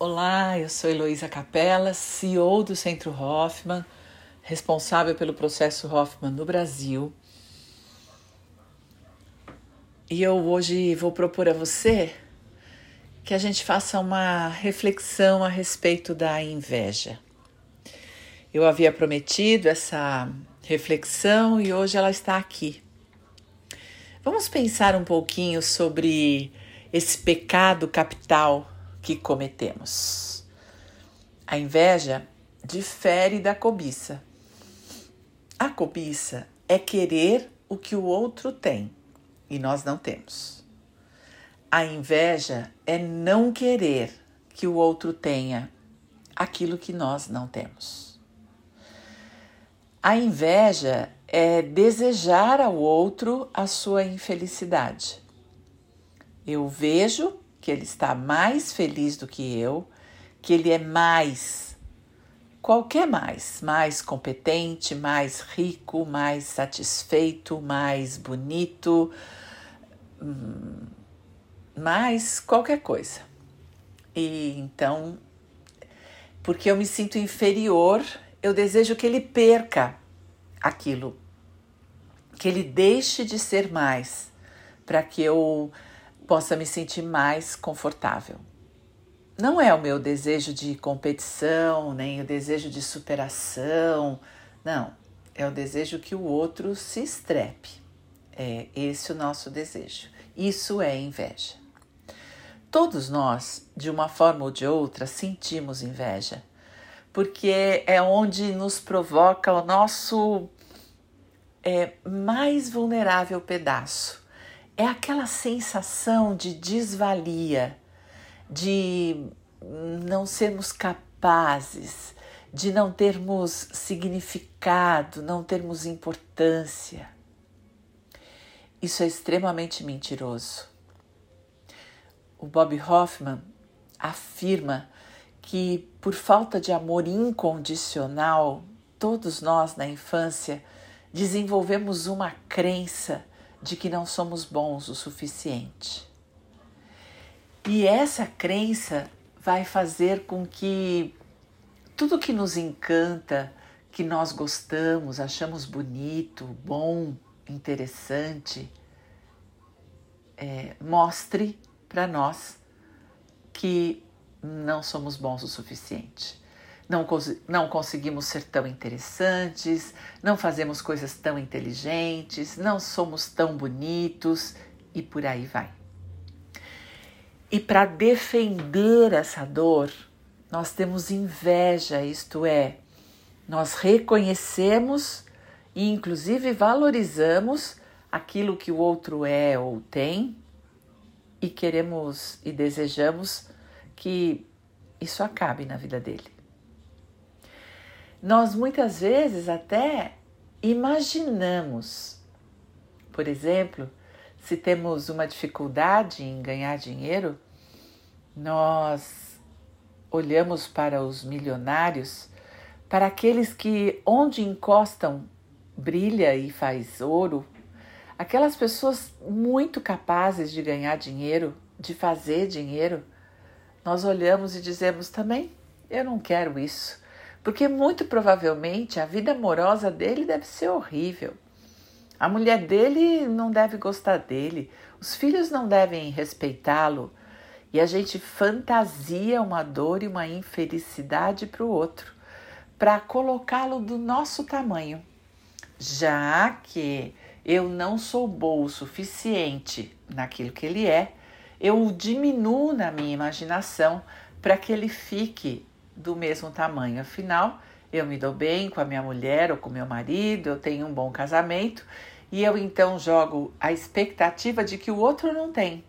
Olá, eu sou Heloísa Capella, CEO do Centro Hoffman, responsável pelo processo Hoffman no Brasil. E eu hoje vou propor a você que a gente faça uma reflexão a respeito da inveja. Eu havia prometido essa reflexão e hoje ela está aqui. Vamos pensar um pouquinho sobre esse pecado capital que cometemos. A inveja difere da cobiça. A cobiça é querer o que o outro tem e nós não temos. A inveja é não querer que o outro tenha aquilo que nós não temos. A inveja é desejar ao outro a sua infelicidade. Eu vejo que ele está mais feliz do que eu, que ele é mais, qualquer mais, mais competente, mais rico, mais satisfeito, mais bonito, hum, mais qualquer coisa. E então, porque eu me sinto inferior, eu desejo que ele perca aquilo, que ele deixe de ser mais, para que eu possa me sentir mais confortável. Não é o meu desejo de competição, nem o desejo de superação, não. É o desejo que o outro se estrepe. É esse o nosso desejo. Isso é inveja. Todos nós, de uma forma ou de outra, sentimos inveja, porque é onde nos provoca o nosso é, mais vulnerável pedaço é aquela sensação de desvalia, de não sermos capazes, de não termos significado, não termos importância. Isso é extremamente mentiroso. O Bob Hoffman afirma que, por falta de amor incondicional, todos nós na infância desenvolvemos uma crença de que não somos bons o suficiente. E essa crença vai fazer com que tudo que nos encanta, que nós gostamos, achamos bonito, bom, interessante, é, mostre para nós que não somos bons o suficiente não, não conseguimos ser tão interessantes, não fazemos coisas tão inteligentes, não somos tão bonitos e por aí vai. E para defender essa dor, nós temos inveja, isto é, nós reconhecemos e inclusive valorizamos aquilo que o outro é ou tem e queremos e desejamos que isso acabe na vida dele. Nós muitas vezes até imaginamos, por exemplo, se temos uma dificuldade em ganhar dinheiro, nós olhamos para os milionários, para aqueles que onde encostam brilha e faz ouro, aquelas pessoas muito capazes de ganhar dinheiro, de fazer dinheiro, nós olhamos e dizemos também: eu não quero isso porque muito provavelmente a vida amorosa dele deve ser horrível. A mulher dele não deve gostar dele, os filhos não devem respeitá-lo, e a gente fantasia uma dor e uma infelicidade para o outro, para colocá-lo do nosso tamanho. Já que eu não sou boa o suficiente naquilo que ele é, eu o diminuo na minha imaginação para que ele fique do mesmo tamanho. Afinal, eu me dou bem com a minha mulher ou com meu marido, eu tenho um bom casamento e eu então jogo a expectativa de que o outro não tem.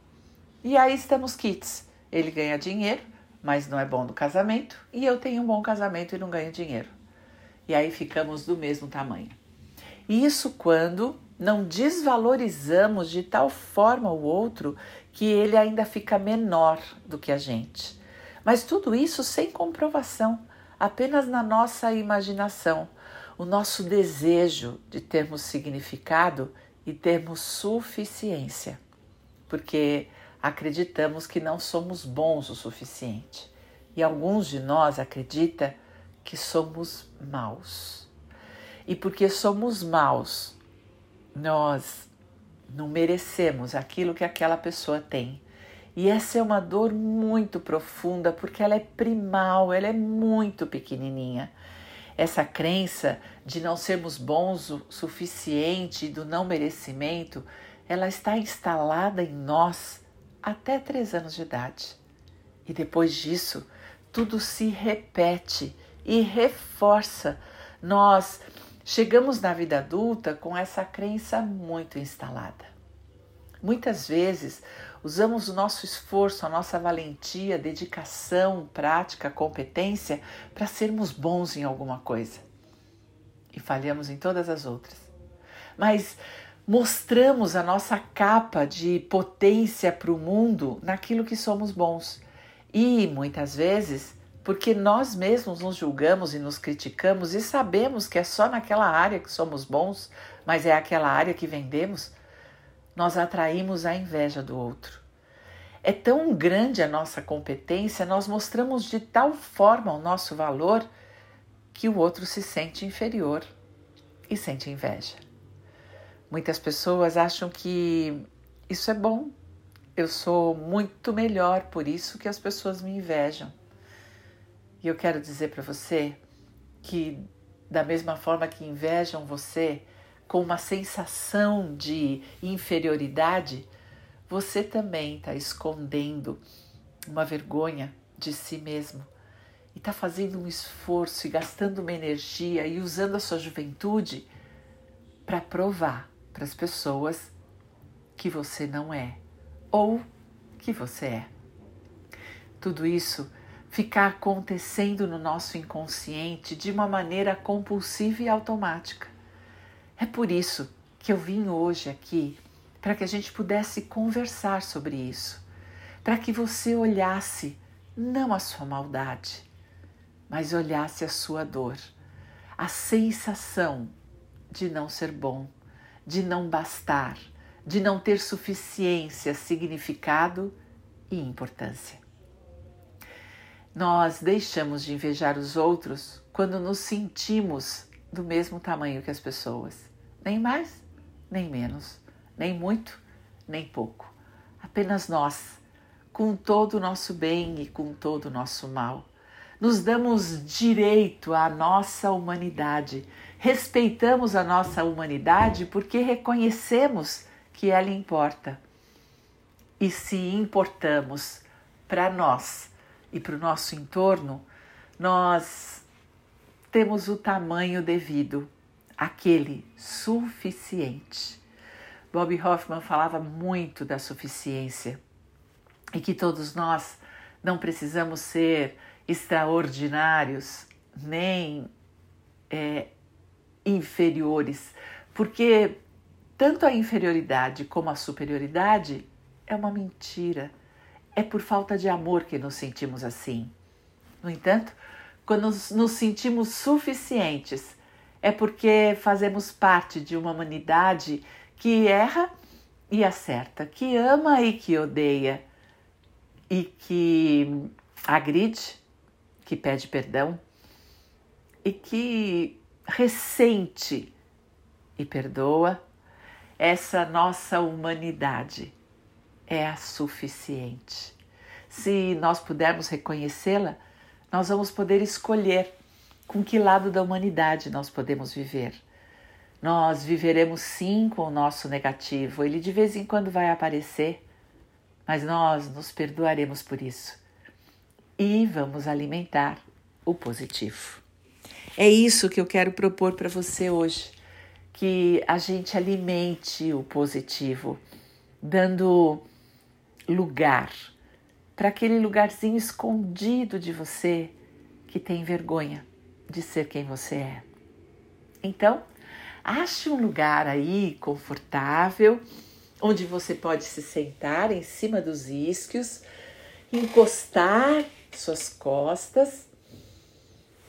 E aí estamos kits. Ele ganha dinheiro, mas não é bom no casamento, e eu tenho um bom casamento e não ganho dinheiro. E aí ficamos do mesmo tamanho. Isso quando não desvalorizamos de tal forma o outro que ele ainda fica menor do que a gente. Mas tudo isso sem comprovação, apenas na nossa imaginação, o nosso desejo de termos significado e termos suficiência, porque acreditamos que não somos bons o suficiente. E alguns de nós acredita que somos maus. E porque somos maus, nós não merecemos aquilo que aquela pessoa tem. E essa é uma dor muito profunda, porque ela é primal, ela é muito pequenininha. Essa crença de não sermos bons o suficiente, do não merecimento, ela está instalada em nós até três anos de idade. E depois disso, tudo se repete e reforça. Nós chegamos na vida adulta com essa crença muito instalada. Muitas vezes usamos o nosso esforço, a nossa valentia, dedicação, prática, competência para sermos bons em alguma coisa e falhamos em todas as outras. Mas mostramos a nossa capa de potência para o mundo naquilo que somos bons e muitas vezes porque nós mesmos nos julgamos e nos criticamos e sabemos que é só naquela área que somos bons, mas é aquela área que vendemos, nós atraímos a inveja do outro. É tão grande a nossa competência, nós mostramos de tal forma o nosso valor que o outro se sente inferior e sente inveja. Muitas pessoas acham que isso é bom, eu sou muito melhor, por isso que as pessoas me invejam. E eu quero dizer para você que, da mesma forma que invejam você, com uma sensação de inferioridade, você também está escondendo uma vergonha de si mesmo e está fazendo um esforço e gastando uma energia e usando a sua juventude para provar para as pessoas que você não é ou que você é. Tudo isso fica acontecendo no nosso inconsciente de uma maneira compulsiva e automática. É por isso que eu vim hoje aqui para que a gente pudesse conversar sobre isso, para que você olhasse não a sua maldade, mas olhasse a sua dor, a sensação de não ser bom, de não bastar, de não ter suficiência, significado e importância. Nós deixamos de invejar os outros quando nos sentimos do mesmo tamanho que as pessoas nem mais, nem menos, nem muito, nem pouco. Apenas nós, com todo o nosso bem e com todo o nosso mal. Nos damos direito à nossa humanidade, respeitamos a nossa humanidade porque reconhecemos que ela importa. E se importamos para nós e para o nosso entorno, nós temos o tamanho devido aquele suficiente. Bob Hoffman falava muito da suficiência e que todos nós não precisamos ser extraordinários nem é, inferiores, porque tanto a inferioridade como a superioridade é uma mentira. É por falta de amor que nos sentimos assim. No entanto, quando nos sentimos suficientes, é porque fazemos parte de uma humanidade que erra e acerta, que ama e que odeia, e que agride, que pede perdão e que ressente e perdoa. Essa nossa humanidade é a suficiente. Se nós pudermos reconhecê-la, nós vamos poder escolher com que lado da humanidade nós podemos viver. Nós viveremos sim com o nosso negativo, ele de vez em quando vai aparecer, mas nós nos perdoaremos por isso e vamos alimentar o positivo. É isso que eu quero propor para você hoje, que a gente alimente o positivo, dando lugar para aquele lugarzinho escondido de você que tem vergonha de ser quem você é. Então, ache um lugar aí confortável, onde você pode se sentar em cima dos isquios, encostar suas costas,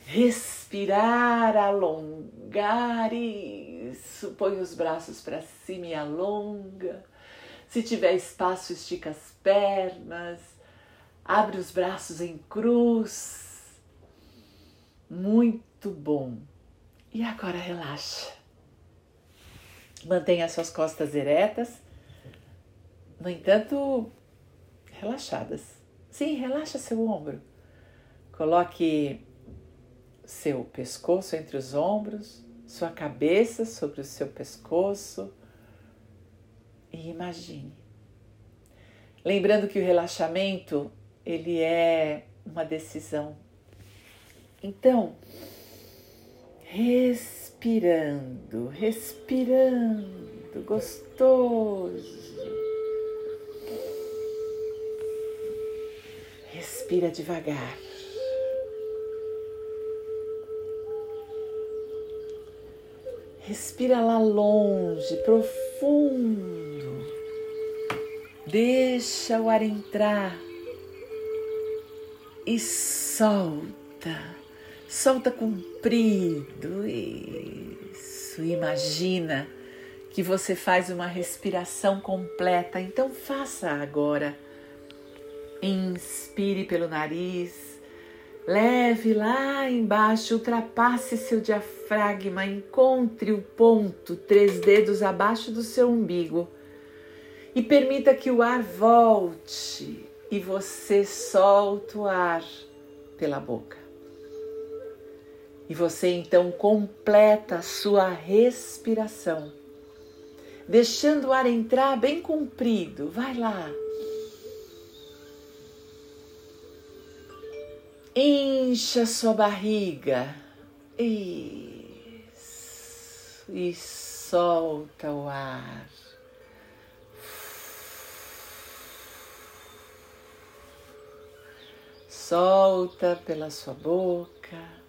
respirar, alongar isso, põe os braços para cima e alonga. Se tiver espaço, estica as pernas Abre os braços em cruz. Muito bom. E agora relaxa. Mantenha suas costas eretas, no entanto, relaxadas. Sim, relaxa seu ombro. Coloque seu pescoço entre os ombros, sua cabeça sobre o seu pescoço e imagine. Lembrando que o relaxamento, ele é uma decisão. Então, respirando, respirando, gostoso. Respira devagar. Respira lá longe, profundo. Deixa o ar entrar e solta. Solta comprido. Isso. Imagina que você faz uma respiração completa. Então faça agora. Inspire pelo nariz Leve lá embaixo, ultrapasse seu diafragma, encontre o ponto, três dedos abaixo do seu umbigo e permita que o ar volte e você solta o ar pela boca. E você então completa a sua respiração, deixando o ar entrar bem comprido. Vai lá. Encha sua barriga. Isso. E solta o ar. Solta pela sua boca.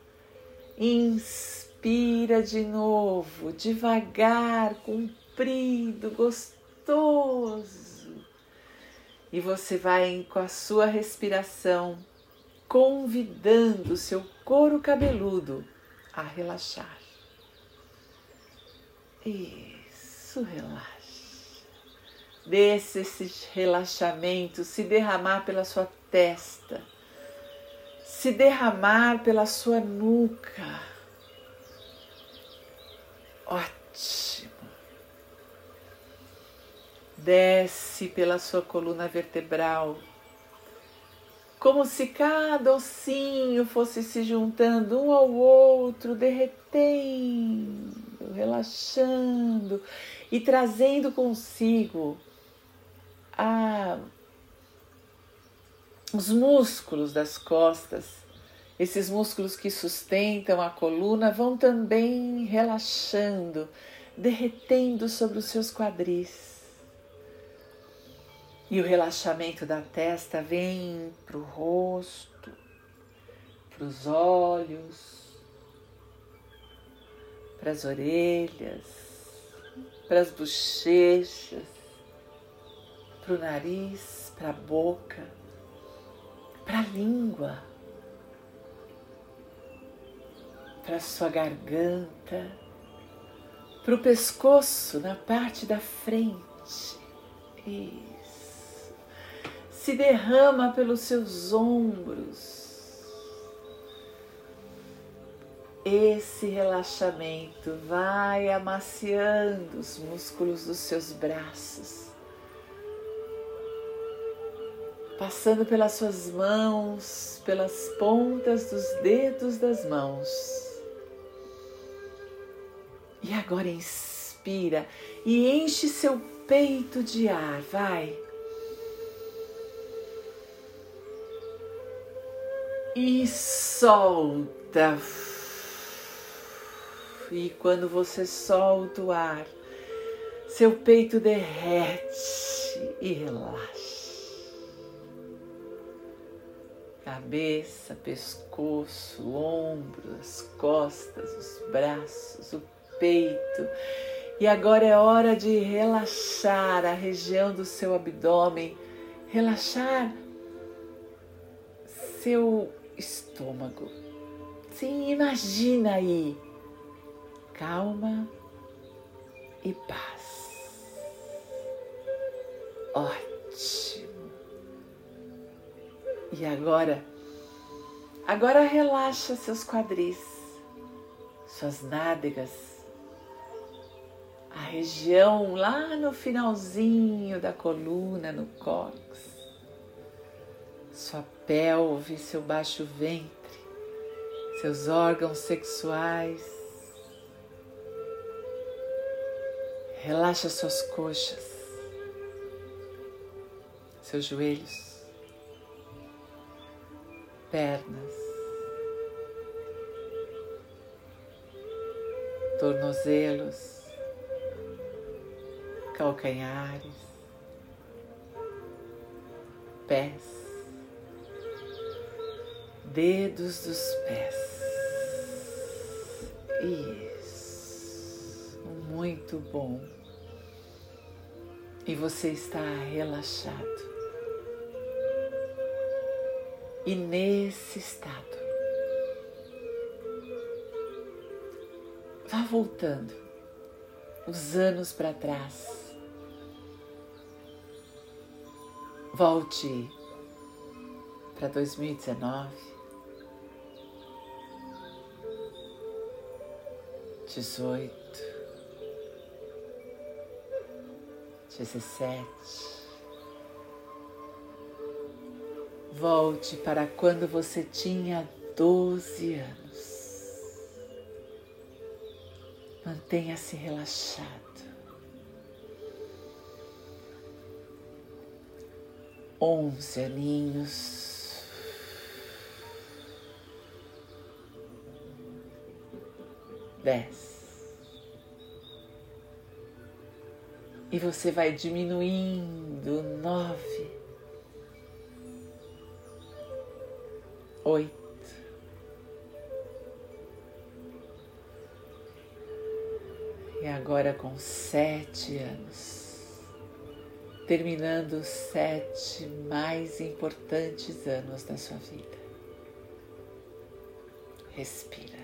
Inspira de novo, devagar, comprido, gostoso. E você vai com a sua respiração convidando seu couro cabeludo a relaxar. Isso, relaxa. Deixe esse relaxamento se derramar pela sua testa, se derramar pela sua nuca. Ótimo. Desce pela sua coluna vertebral como se cada ossinho fosse se juntando um ao outro, derretendo, relaxando e trazendo consigo a, os músculos das costas. Esses músculos que sustentam a coluna vão também relaxando, derretendo sobre os seus quadris. E o relaxamento da testa vem para o rosto, para os olhos, para as orelhas, para as bochechas, para o nariz, para a boca, para a língua, para a sua garganta, para o pescoço na parte da frente. E se derrama pelos seus ombros. Esse relaxamento vai amaciando os músculos dos seus braços, passando pelas suas mãos, pelas pontas dos dedos das mãos. E agora inspira e enche seu peito de ar, vai. e solta. E quando você solta o ar, seu peito derrete e relaxa. Cabeça, pescoço, ombros, costas, os braços, o peito. E agora é hora de relaxar a região do seu abdômen, relaxar seu estômago. Sim, imagina aí. Calma e paz. Ótimo. E agora, agora relaxa seus quadris, suas nádegas, a região lá no finalzinho da coluna, no cóccix, sua pelve, seu baixo ventre, seus órgãos sexuais. Relaxa suas coxas, seus joelhos, pernas, tornozelos calcanhares, pés, dedos dos pés. Isso, muito bom. E você está relaxado. E nesse estado, vá voltando os anos para trás. Volte para 2019, 18, 17. Volte para quando você tinha 12 anos. Mantenha-se relaxado. onze aninhos. Dez. E você vai diminuindo nove, oito, e agora com sete anos terminando os sete mais importantes anos da sua vida. Respira.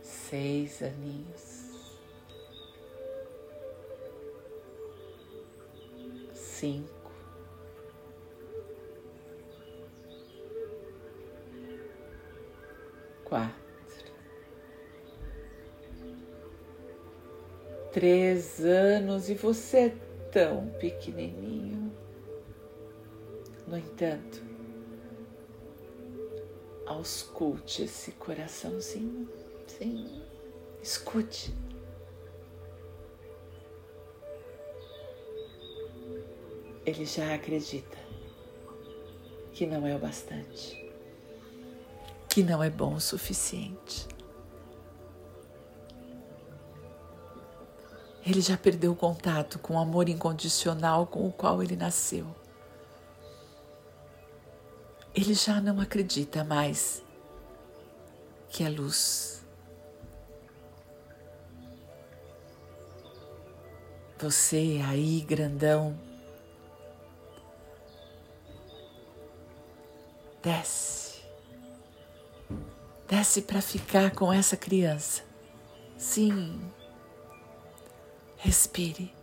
Seis aninhos. Cinco. Três anos e você é tão pequenininho. No entanto, ausculte esse coraçãozinho, sim, escute. Ele já acredita que não é o bastante, que não é bom o suficiente. Ele já perdeu o contato com o amor incondicional com o qual ele nasceu. Ele já não acredita mais que é luz. Você aí, grandão, desce. Desce para ficar com essa criança. Sim. Respire.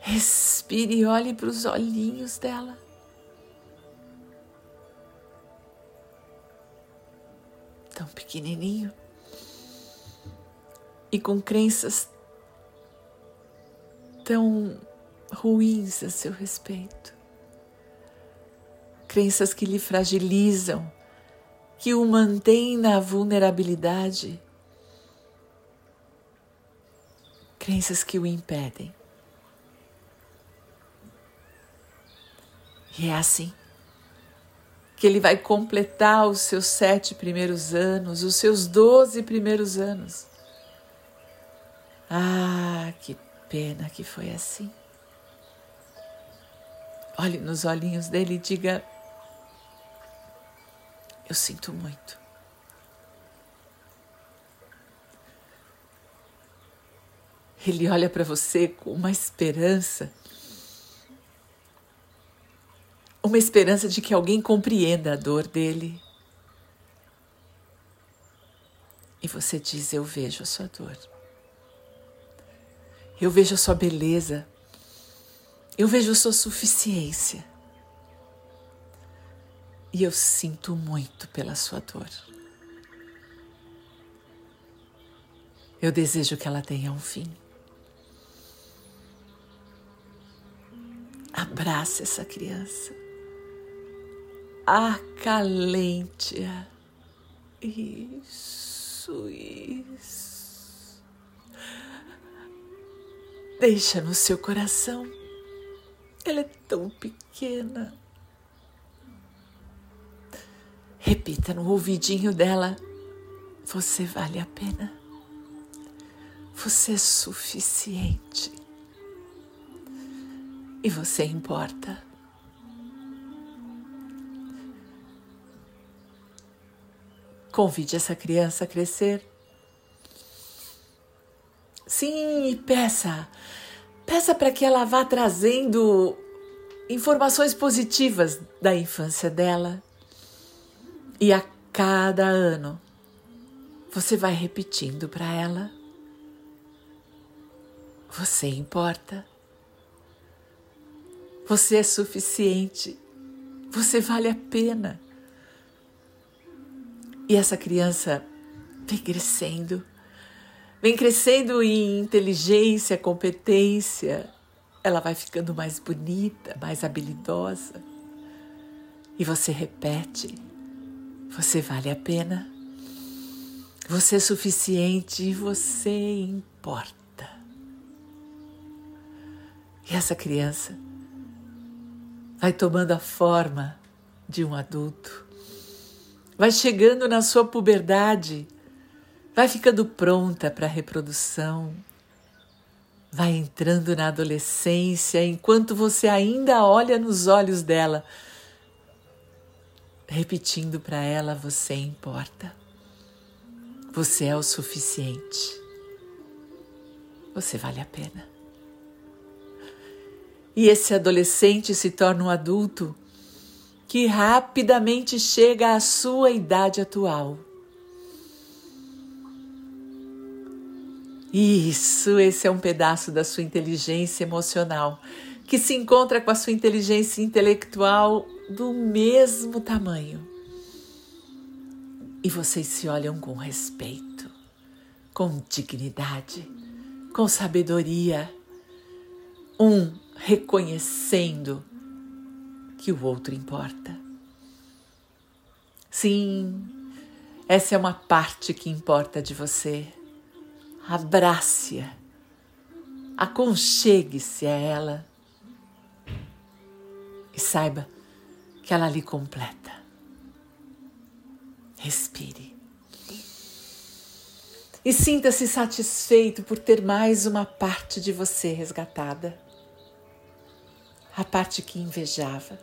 Respire e olhe para os olhinhos dela. Tão pequenininho e com crenças tão ruins a seu respeito. Crenças que lhe fragilizam, que o mantêm na vulnerabilidade crenças que o impedem. E é assim que ele vai completar os seus sete primeiros anos, os seus doze primeiros anos. Ah, que pena que foi assim. Olhe nos olhinhos dele e diga: Eu sinto muito. Ele olha para você com uma esperança. Uma esperança de que alguém compreenda a dor dele. E você diz: Eu vejo a sua dor. Eu vejo a sua beleza. Eu vejo sua suficiência. E eu sinto muito pela sua dor. Eu desejo que ela tenha um fim. Abrace essa criança. Acalente-a. Isso, isso. Deixa no seu coração. Ela é tão pequena. Repita no ouvidinho dela: Você vale a pena. Você é suficiente. E você importa. Convide essa criança a crescer. Sim, e peça. Peça para que ela vá trazendo informações positivas da infância dela. E a cada ano você vai repetindo para ela: Você importa. Você é suficiente. Você vale a pena. E essa criança vem crescendo, vem crescendo em inteligência, competência. Ela vai ficando mais bonita, mais habilidosa. E você repete: você vale a pena. Você é suficiente e você importa. E essa criança vai tomando a forma de um adulto, vai chegando na sua puberdade, vai ficando pronta para a reprodução, vai entrando na adolescência enquanto você ainda olha nos olhos dela. Repetindo para ela: você importa, você é o suficiente, você vale a pena. E esse adolescente se torna um adulto que rapidamente chega à sua idade atual. Isso, esse é um pedaço da sua inteligência emocional que se encontra com a sua inteligência intelectual do mesmo tamanho. E vocês se olham com respeito, com dignidade, com sabedoria, um reconhecendo que o outro importa. Sim, essa é uma parte que importa de você. Abrace-a, aconchegue-se a ela e saiba que ela lhe completa. Respire. E sinta-se satisfeito por ter mais uma parte de você resgatada. A parte que invejava.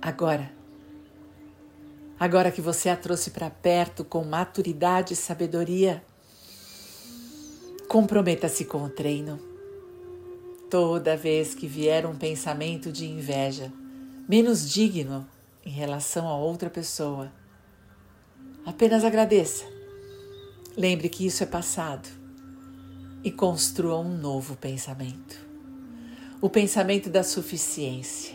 Agora, agora que você a trouxe para perto com maturidade e sabedoria, comprometa-se com o treino Toda vez que vier um pensamento de inveja, menos digno em relação a outra pessoa, apenas agradeça. Lembre que isso é passado e construa um novo pensamento. O pensamento da suficiência,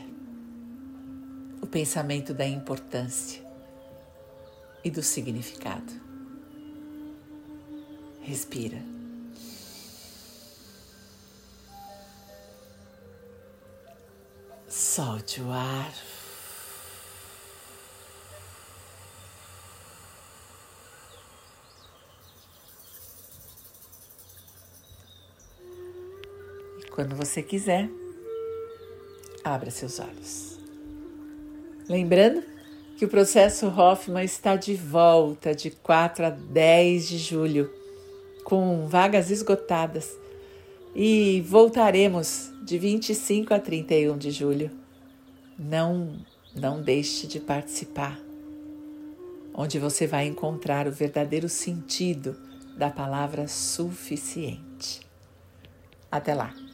o pensamento da importância e do significado. Respira. Solte o ar. Quando você quiser, abra seus olhos. Lembrando que o processo Hoffman está de volta de 4 a 10 de julho, com vagas esgotadas, e voltaremos de 25 a 31 de julho. Não, não deixe de participar, onde você vai encontrar o verdadeiro sentido da palavra suficiente. Até lá!